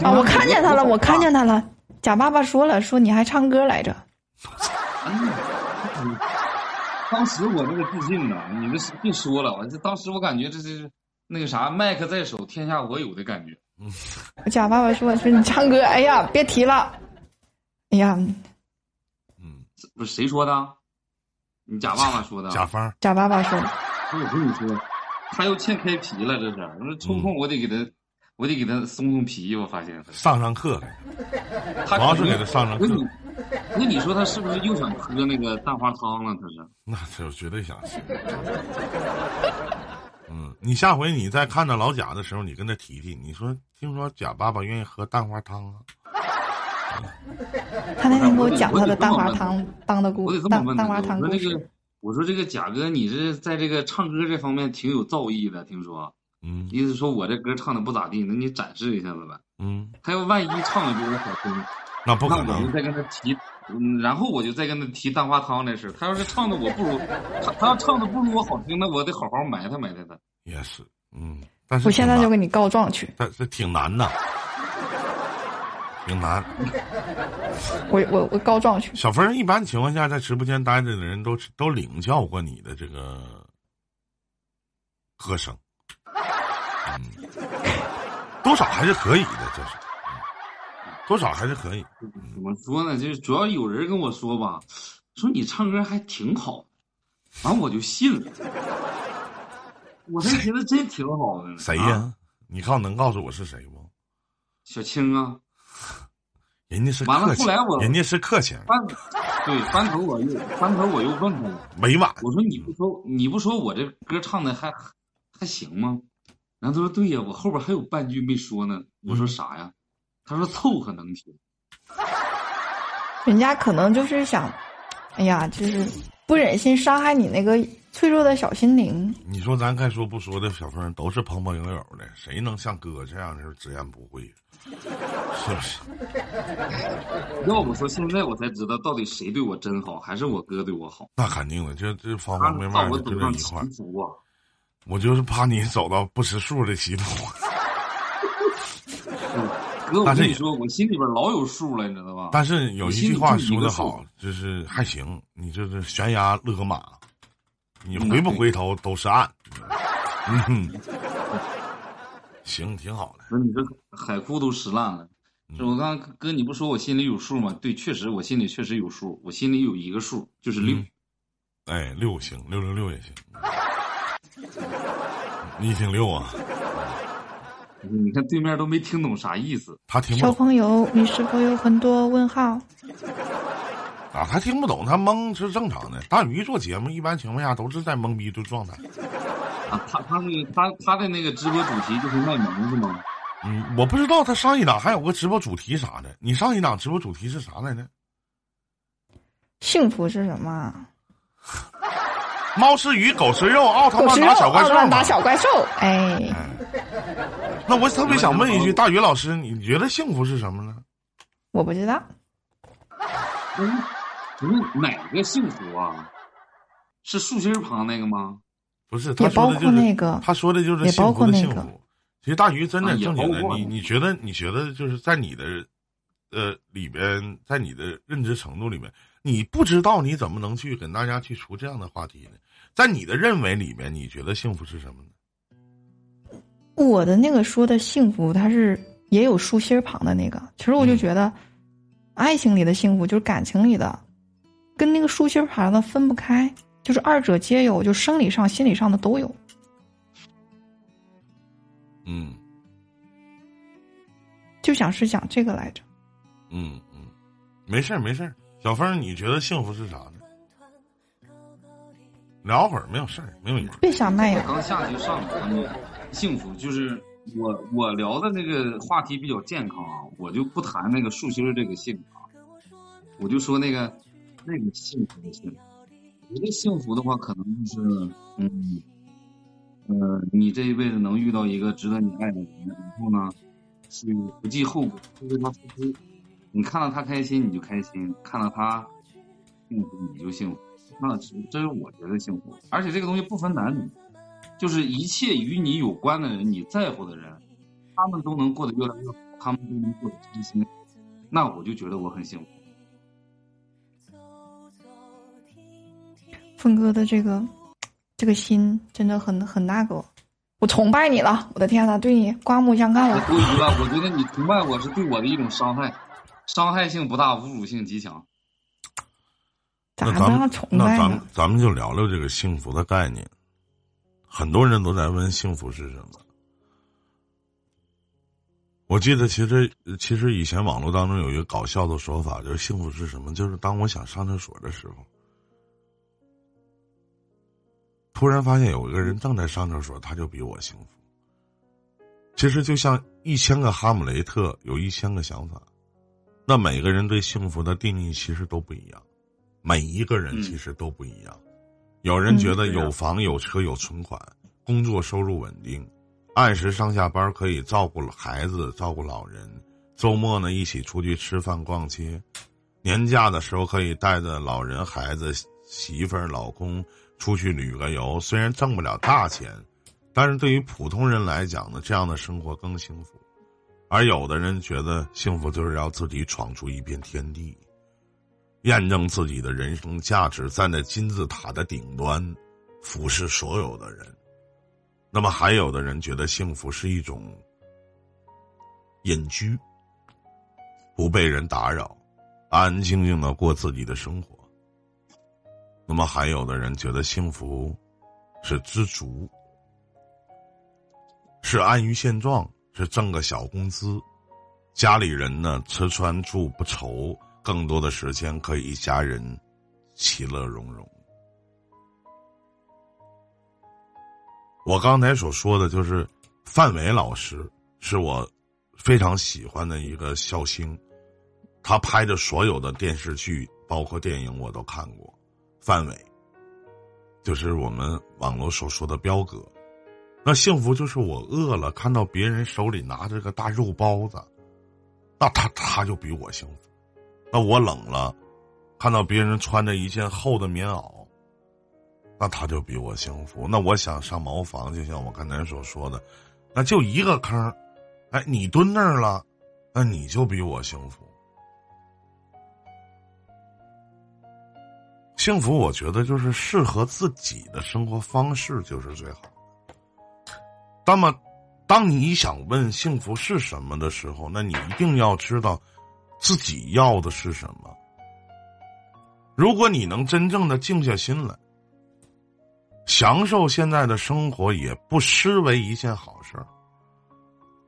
啊，我看见他了，我看见他了。贾爸爸说了，说你还唱歌来着。嗯 当时我那个自信呐，你这是别说了，我这当时我感觉这是那个啥，麦克在手，天下我有的感觉。贾爸爸说说你唱歌，哎呀，别提了。哎呀，嗯，不是谁说的？你贾爸爸说的。贾方，贾爸爸说，我跟你说，他又欠开皮了，这是。我说抽空我得给他，我得给他松松皮。我发现上上课来，他主要是给他上上课，那你说他是不是又想喝那个蛋花汤了？他是。那他绝对想吃。嗯，你下回你再看到老贾的时候，你跟他提提，你说听说贾爸爸愿意喝蛋花汤啊？他那天给我讲他的蛋花汤当的我故得这么问他，蛋蛋花汤故事。我说那个，我说这个贾哥，你这在这个唱歌这方面挺有造诣的，听说，嗯意思说我这歌唱的不咋地，那你展示一下子呗。嗯，他要万一唱的比我好听，那不可能。那我就再跟他提，嗯，然后我就再跟他提蛋花汤这事。他要是唱的我不如，他他要唱的不如我好听，那我得好好埋汰埋汰他。也是，嗯，但是我现在就给你告状去。但是挺难的，挺难。我我我告状去。小峰一般情况下在直播间待着的人都都领教过你的这个歌声，嗯，多少还是可以的，这是，嗯多少还是可以。怎么说呢？就是主要有人跟我说吧，说你唱歌还挺好，完我就信了。我还觉得真挺好的呢。谁呀、啊你告能告诉我是谁不？小青啊，人家是完了后来我，人家是客气，翻对翻头我又翻头我又问他了，委婉。我说你不说你不说我这歌唱的还还行吗？然后他说对呀，我后边还有半句没说呢。我说啥呀？他说凑合能听。人家可能就是想，哎呀，就是不忍心伤害你那个脆弱的小心灵。你说咱该说不说的小峰都是朋朋友友的，谁能像哥这样是直言不讳？是不是？要不说现在我才知道到底谁对我真好，还是我哥对我好。那肯定的，这这方方面面的就走上歧在一块儿。我就是怕你走到不识数的歧途。哥，我跟你说，我心里边老有数了，你知道吧？但是有一句话说的好，就是还行，你这是悬崖勒马，你回不回头都是岸。行，挺好的。不是你这海枯都石烂了。是我刚刚哥，你不说我心里有数吗？对，确实我心里确实有数，我心里有一个数，就是六。嗯哎，六行，六六六也行。你挺溜啊，你看对面都没听懂啥意思。他听不懂小朋友，你是否有很多问号？啊，他听不懂，他懵是正常的。大鱼做节目一般情况下都是在懵逼的状态。啊，他他那个他他的那个直播主题就是卖萌是吗？嗯，我不知道他上一档还有个直播主题啥的。你上一档直播主题是啥来着？幸福是什么？猫吃鱼，狗吃肉，奥特曼打小怪兽嘛。奥特曼打小怪兽。哎，那我特别想问一句，大宇老师，你觉得幸福是什么呢？我不知道。嗯，嗯哪个幸福啊？是竖心旁那个吗？不是，他说的就是括那个他说的就是也幸福包括那个的幸福。其实大鱼真的正经的，你你觉得你觉得就是在你的呃里边，在你的认知程度里面，你不知道你怎么能去跟大家去出这样的话题呢？在你的认为里面，你觉得幸福是什么呢？我的那个说的幸福，它是也有竖心旁的那个。其实我就嗯觉得，爱情里的幸福就是感情里的，跟那个竖心旁的分不开，就是二者皆有，就生理上、心理上的都有。嗯就想是讲这个来着。嗯嗯，没事儿没事儿。小峰，你觉得幸福是啥呢？聊会儿没有事儿，没有影响。别想卖呀，刚下去上来，你幸福就是我我聊的那个话题比较健康啊，我就不谈那个树心儿这个幸福啊，我就说那个那个幸福的幸福。我觉得幸福的话，可能就是嗯呃，你这一辈子能遇到一个值得你爱的人，然后呢，是不计后果，去为他付出。你看到他开心你就开心，看到他幸福你就幸福。那这这是我觉得幸福，而且这个东西不分男女，就是一切与你有关的人，你在乎的人，他们都能过得越来越好，他们都能过得开心，那我就觉得我很幸福。峰哥的这个这个心真的很很那个，我崇拜你了，我的天呐，对你刮目相看了。多余了，我觉得你崇拜我是对我的一种伤害，伤害性不大，侮辱性极强。咋那咱们那咱们？咱们就聊聊这个幸福的概念。很多人都在问幸福是什么。我记得其实其实以前网络当中有一个搞笑的说法，就是幸福是什么？就是当我想上厕所的时候，突然发现有一个人正在上厕所，他就比我幸福。其实就像一千个哈姆雷特有一千个想法，那每个人对幸福的定义其实都不一样。每一个人嗯其实都不一样，有人觉得有房有车有存款，工作收入稳定，按时上下班可以照顾孩子照顾老人，周末呢一起出去吃饭逛街，年假的时候可以带着老人孩子媳妇儿老公出去旅个游。虽然挣不了大钱，但是对于普通人来讲呢，这样的生活更幸福。而有的人觉得幸福就是要自己闯出一片天地。验证自己的人生价值，站在金字塔的顶端，俯视所有的人。那么，还有的人觉得幸福是一种隐居，不被人打扰，安安静静的过自己的生活。那么，还有的人觉得幸福是知足，是安于现状，是挣个小工资，家里人呢吃穿住不愁。更多的时间可以一家人其乐融融。我刚才所说的就是范伟老师，是我非常喜欢的一个笑星，他拍的所有的电视剧，包括电影我都看过。范伟，就是我们网络所说的彪哥。那幸福就是我饿了，看到别人手里拿着个大肉包子，那他他就比我幸福。那我冷了，看到别人穿着一件厚的棉袄，那他就比我幸福。那我想上茅房，就像我刚才所说的，那就一个坑，哎，你蹲那儿了，那你就比我幸福。幸福，我觉得就是适合自己的生活方式就是最好的。那么，当你想问幸福是什么的时候，那你一定要知道。自己要的是什么？如果你能真正的静下心来，享受现在的生活，也不失为一件好事儿。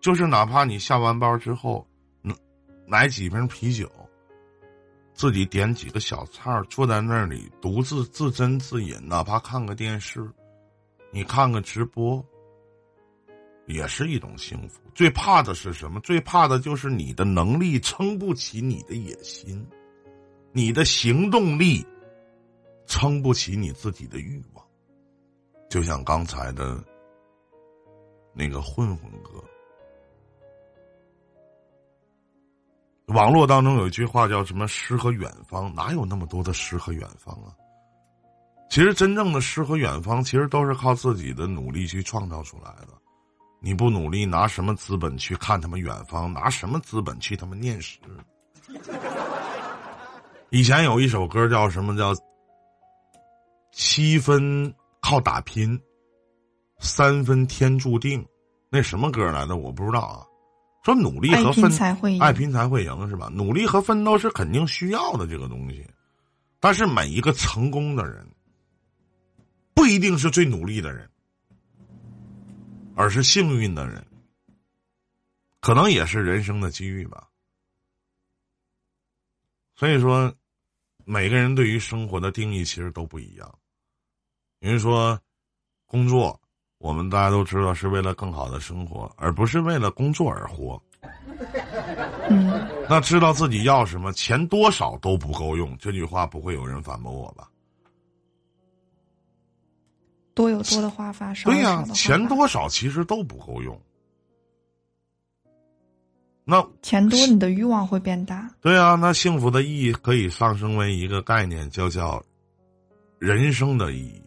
就是哪怕你下完班之后，买几瓶啤酒，自己点几个小菜儿，坐在那里独自自斟自饮，哪怕看个电视，你看个直播，也是一种幸福。最怕的是什么？最怕的就是你的能力撑不起你的野心，你的行动力撑不起你自己的欲望。就像刚才的那个混混哥，网络当中有一句话叫什么“诗和远方”，哪有那么多的诗和远方啊？其实真正的诗和远方，其实都是靠自己的努力去创造出来的。你不努力，拿什么资本去看他们远方？拿什么资本去他们念诗？以前有一首歌叫什么？叫七分靠打拼，三分天注定。那什么歌来的？我不知道啊。说努力和奋才会爱拼才会赢是吧？努力和奋斗是肯定需要的这个东西，但是每一个成功的人。不一定是最努力的人，而是幸运的人，可能也是人生的机遇吧。所以说，每个人对于生活的定义其实都不一样。有人说，工作，我们大家都知道是为了更好的生活，而不是为了工作而活。嗯，那知道自己要什么，钱多少都不够用。这句话不会有人反驳我吧？多有多的花法，少对呀，钱多少其实都不够用。那钱多，你的欲望会变大。对啊，那幸福的意义可以上升为一个概念，就叫人生的意义。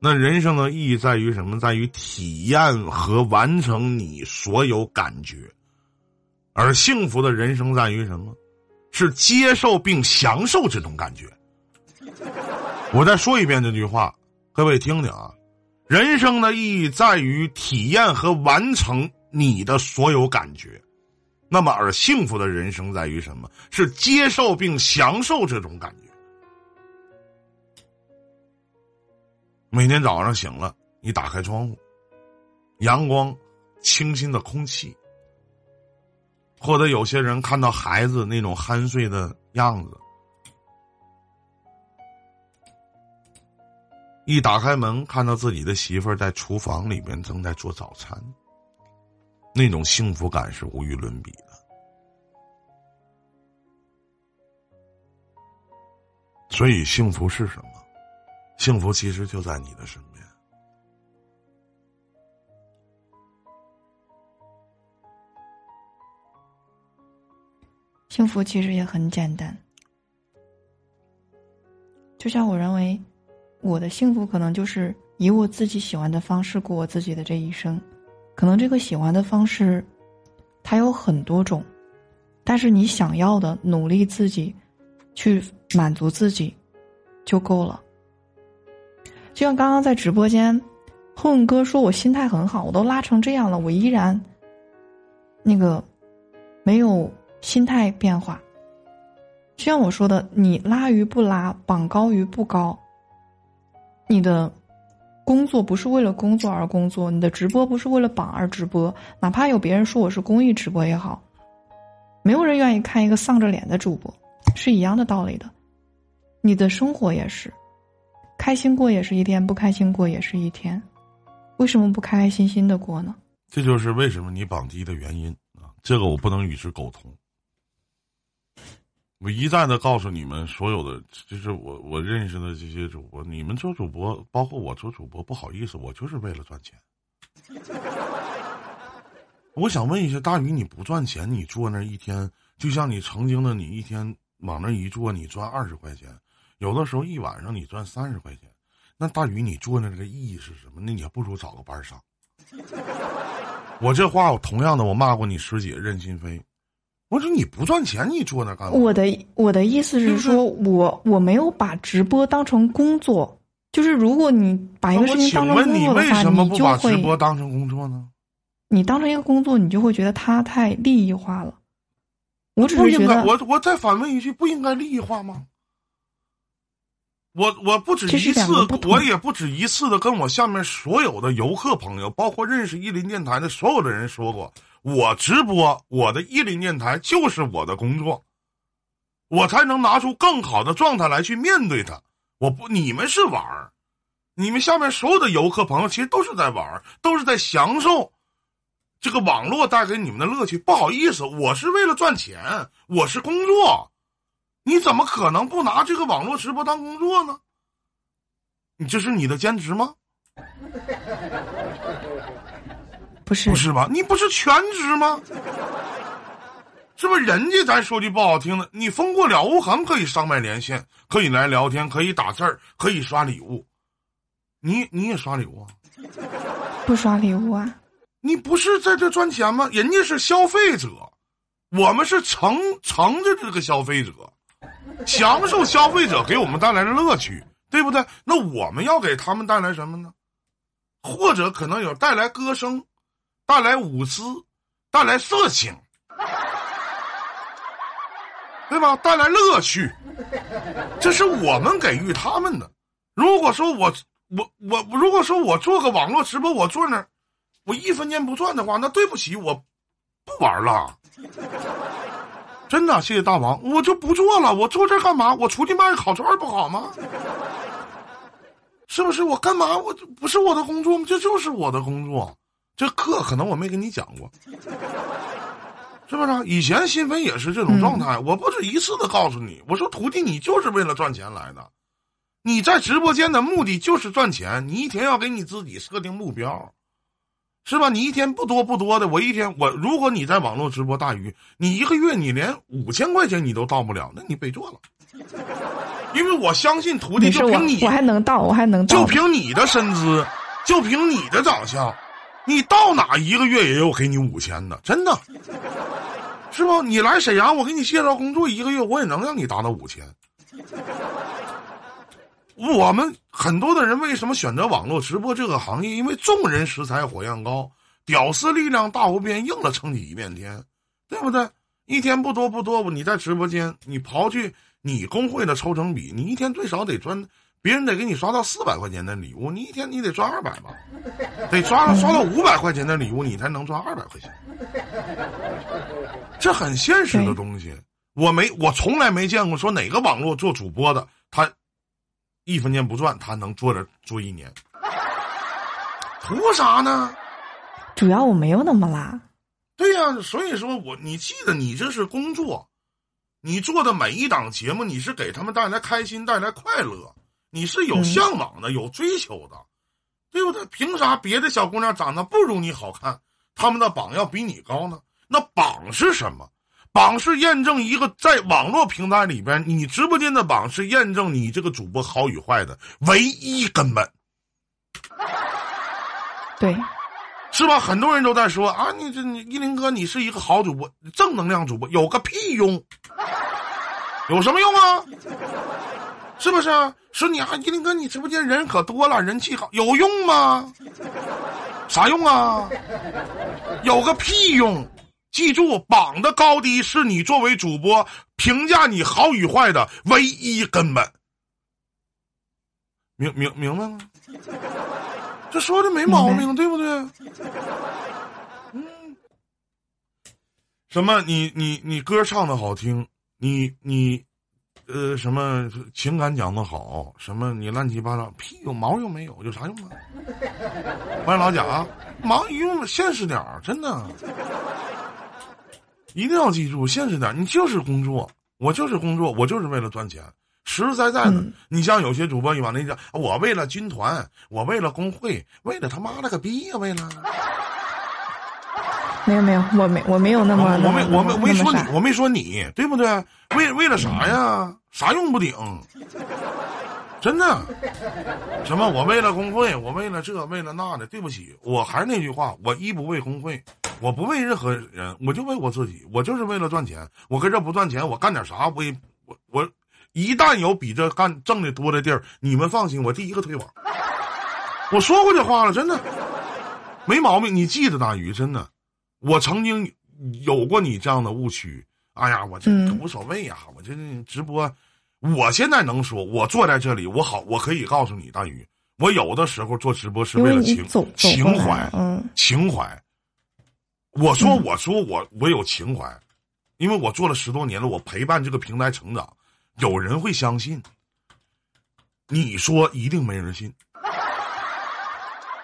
那人生的意义在于什么？在于体验和完成你所有感觉。而幸福的人生在于什么？是接受并享受这种感觉。我再说一遍这句话。各位听听啊，人生的意义在于体验和完成你的所有感觉，那么而幸福的人生在于什么？是接受并享受这种感觉。每天早上醒了，你打开窗户，阳光、清新的空气，或者有些人看到孩子那种酣睡的样子。一打开门，看到自己的媳妇儿在厨房里面正在做早餐，那种幸福感是无与伦比的。所以，幸福是什么？幸福其实就在你的身边。幸福其实也很简单，就像我认为。我的幸福可能就是以我自己喜欢的方式过我自己的这一生，可能这个喜欢的方式，它有很多种，但是你想要的努力自己，去满足自己，就够了。就像刚刚在直播间，混哥说我心态很好，我都拉成这样了，我依然，那个，没有心态变化。就像我说的，你拉鱼不拉，榜高鱼不高。你的工作不是为了工作而工作，你的直播不是为了榜而直播，哪怕有别人说我是公益直播也好，没有人愿意看一个丧着脸的主播，是一样的道理的。你的生活也是，开心过也是一天，不开心过也是一天，为什么不开开心心的过呢？这就是为什么你榜低的原因啊！这个我不能与之沟通。我一再的告诉你们，所有的就是我我认识的这些主播，你们做主播，包括我做主播，不好意思，我就是为了赚钱。我想问一下大宇，你不赚钱，你坐那一天，就像你曾经的你一天往那一坐，你赚二十块钱，有的时候一晚上你赚三十块钱，那大宇你坐那个意义是什么？那你还不如找个班上。我这话我同样的，我骂过你师姐任心飞。我说你不赚钱，你坐那干嘛？我的我的意思是说，我我没有把直播当成工作。就是如果你把一个事情当成工作的话，你为什么不把直播当成工作呢？你当成一个工作，你就会觉得它太利益化了。我只是觉得，我我再反问一句，不应该利益化吗？我我不止一次，我也不止一次的跟我下面所有的游客朋友，包括认识伊林电台的所有的人说过。我直播，我的伊林电台就是我的工作，我才能拿出更好的状态来去面对它。我不，你们是玩儿，你们下面所有的游客朋友，其实都是在玩儿，都是在享受这个网络带给你们的乐趣。不好意思，我是为了赚钱，我是工作，你怎么可能不拿这个网络直播当工作呢？你这是你的兼职吗？不是不是吧？你不是全职吗？是不是？人家咱说句不好听的，你通过了无痕可以上麦连线，可以来聊天，可以打字儿，可以刷礼物。你你也刷礼物啊？不刷礼物啊？你不是在这赚钱吗？人家是消费者，我们是乘乘着这个消费者，享受消费者给我们带来的乐趣，对不对？那我们要给他们带来什么呢？或者可能有带来歌声，带来舞姿，带来色情，对吧？带来乐趣，这是我们给予他们的。如果说我我我如果说我做个网络直播，我坐那儿，我一分钱不赚的话，那对不起，我不玩了。真的，谢谢大王，我就不做了。我坐这干嘛？我出去卖烤串不好吗？是不是？我干嘛？我这不是我的工作吗？这就是我的工作。这课可能我没跟你讲过，是不是？以前新飞也是这种状态。我不止一次的告诉你，我说徒弟，你就是为了赚钱来的。你在直播间的目的就是赚钱，你一天要给你自己设定目标，是吧？你一天不多不多的，我一天我如果你在网络直播大鱼，你一个月你连五千块钱你都到不了，那你别做了。因为我相信徒弟就凭你我还能到，我还能到。就凭你的身姿，就凭你的长相，你到哪一个月也有给你五千的，真的，是不？你来沈阳，我给你介绍工作，一个月我也能让你达到五千。我们很多的人为什么选择网络直播这个行业？因为众人拾柴火焰高，屌丝力量大无边，硬了撑起一片天，对不对？一天不多不多，你在直播间，你刨去你工会的抽成比，你一天最少得赚，别人得给你刷到四百块钱的礼物，你一天你得赚二百吧，得刷刷到五百块钱的礼物，你才能赚二百块钱。这很现实的东西，我没我从来没见过说哪个网络做主播的，他一分钱不赚，他能做着做一年，图啥呢？主要我没有那么拉。对呀、所以说我你记得你这是工作，你做的每一档节目，你是给他们带来开心、带来快乐，你是有嗯向往的、有追求的，对不对？凭啥别的小姑娘长得不如你好看，他们的榜要比你高呢？那榜是什么？榜是验证一个在网络平台里边，你直播间的榜是验证你这个主播好与坏的唯一根本。对，是吧？很多人都在说啊，你这你依林哥，你是一个好主播，正能量主播，有个屁用？有什么用啊？是不是？说你啊，依林哥，你直播间人可多了，人气好，有用吗？啥用啊？有个屁用！记住，榜的高低是你作为主播评价你好与坏的唯一根本。明明明白吗？这说的没毛病，对不对？嗯，什么？你你你歌唱的好听，你你呃什么情感讲的好，什么你乱七八糟，屁有毛用没有？有啥用啊？欢迎老贾，忙用现实点儿，真的，一定要记住现实点儿。你就是工作，我就是工作，我就是为了赚钱。实实在在的，嗯你像有些主播，你往那讲，我为了军团，我为了工会，为了他妈了个逼呀、为了。没有没有，我没我没有那么我没我没没说你我没说你，对不对？为为了啥呀？啥用不顶？真的？什么？我为了工会，我为了这，为了那的。对不起，我还是那句话，我一不为工会，我不为任何人，我就为我自己，我就是为了赚钱。我跟这不赚钱，我干点啥？我也我我，一旦有比这干挣的多的地儿，你们放心，我第一个退网。我说过这话了，真的没毛病。你记得大鱼，真的。我曾经有过你这样的误区。哎呀，我这嗯无所谓呀、我这直播，我现在能说，我坐在这里，我好，我可以告诉你，大宇，我有的时候做直播是为了情情怀，嗯情怀。我说，嗯我说我我有情怀，因为我做了十多年了，我陪伴这个平台成长，有人会相信。你说一定没人信，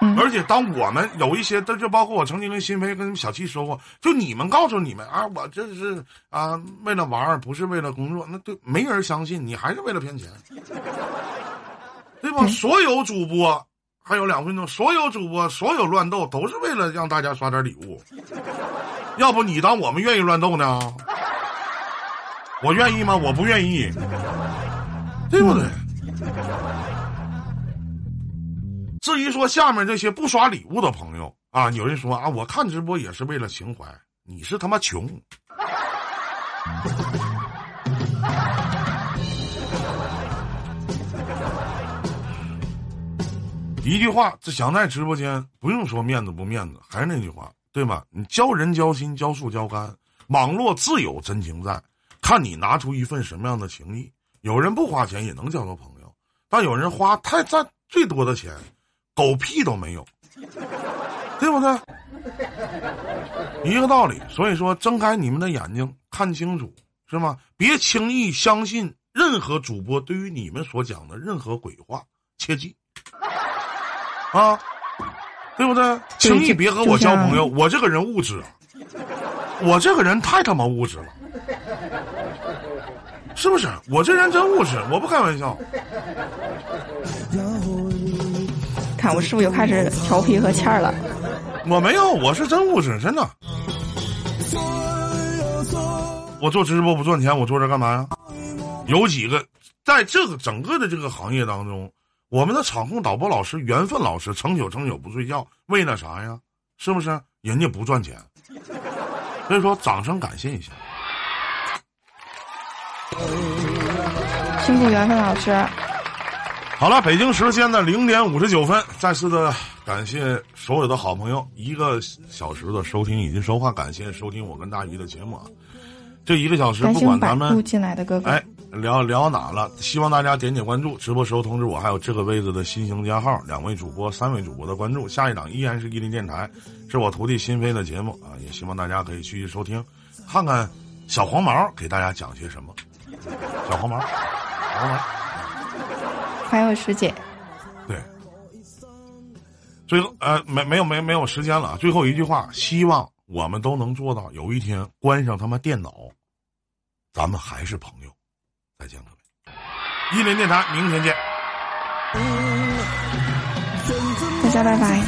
嗯而且当我们有一些，这就包括我曾经跟新飞跟小七说过，就你们告诉你们啊，我这是啊为了玩儿，不是为了工作，那对没人相信，你还是为了骗钱，对吧？对所有主播还有两分钟，所有主播所有乱斗都是为了让大家刷点礼物，要不你当我们愿意乱斗呢？我愿意吗？我不愿意，对不对？至于说下面这些不刷礼物的朋友啊，有人说啊，我看直播也是为了情怀，你是他妈穷。一句话，这想在直播间不用说面子不面子，还是那句话，对吧？你交人交心，交树交肝，网络自有真情在，看你拿出一份什么样的情谊。有人不花钱也能交到朋友，但有人花太占最多的钱，狗屁都没有，对不对？一个道理。所以说，睁开你们的眼睛，看清楚，是吗？别轻易相信任何主播对于你们所讲的任何鬼话，切记啊，对不对？轻易别和我交朋友，我这个人物质啊，我这个人太他妈物质了。是不是？我这人真务实，我不开玩笑。看我是不是又开始调皮和欠儿了？我没有，我是真务实，真的。我做直播不赚钱，我坐这干嘛呀？有几个在这个整个的这个行业当中，我们的场控导播老师、缘分老师，成宿成宿不睡觉，为了啥呀？是不是？人家不赚钱，所以说掌声感谢一下。辛苦缘分老师。好了，北京时间的零点五十九分，再次的感谢所有的好朋友一个小时的收听以及收看，感谢收听我跟大鱼的节目啊。这一个小时，不管咱们进来的哥哥。哎聊聊哪了，希望大家点点关注，直播时候通知我，还有这个位置的新型加号，两位主播、三位主播的关注。下一档依然是伊林电台，是我徒弟新飞的节目啊，也希望大家可以继续收听，看看小黄毛给大家讲些什么。小黄毛，小黄毛。还有师姐，对，最后呃没没有没没有时间了啊！最后一句话，希望我们都能做到，有一天关上他妈电脑，咱们还是朋友。再见，各位！一林电台，明天见。大家拜拜。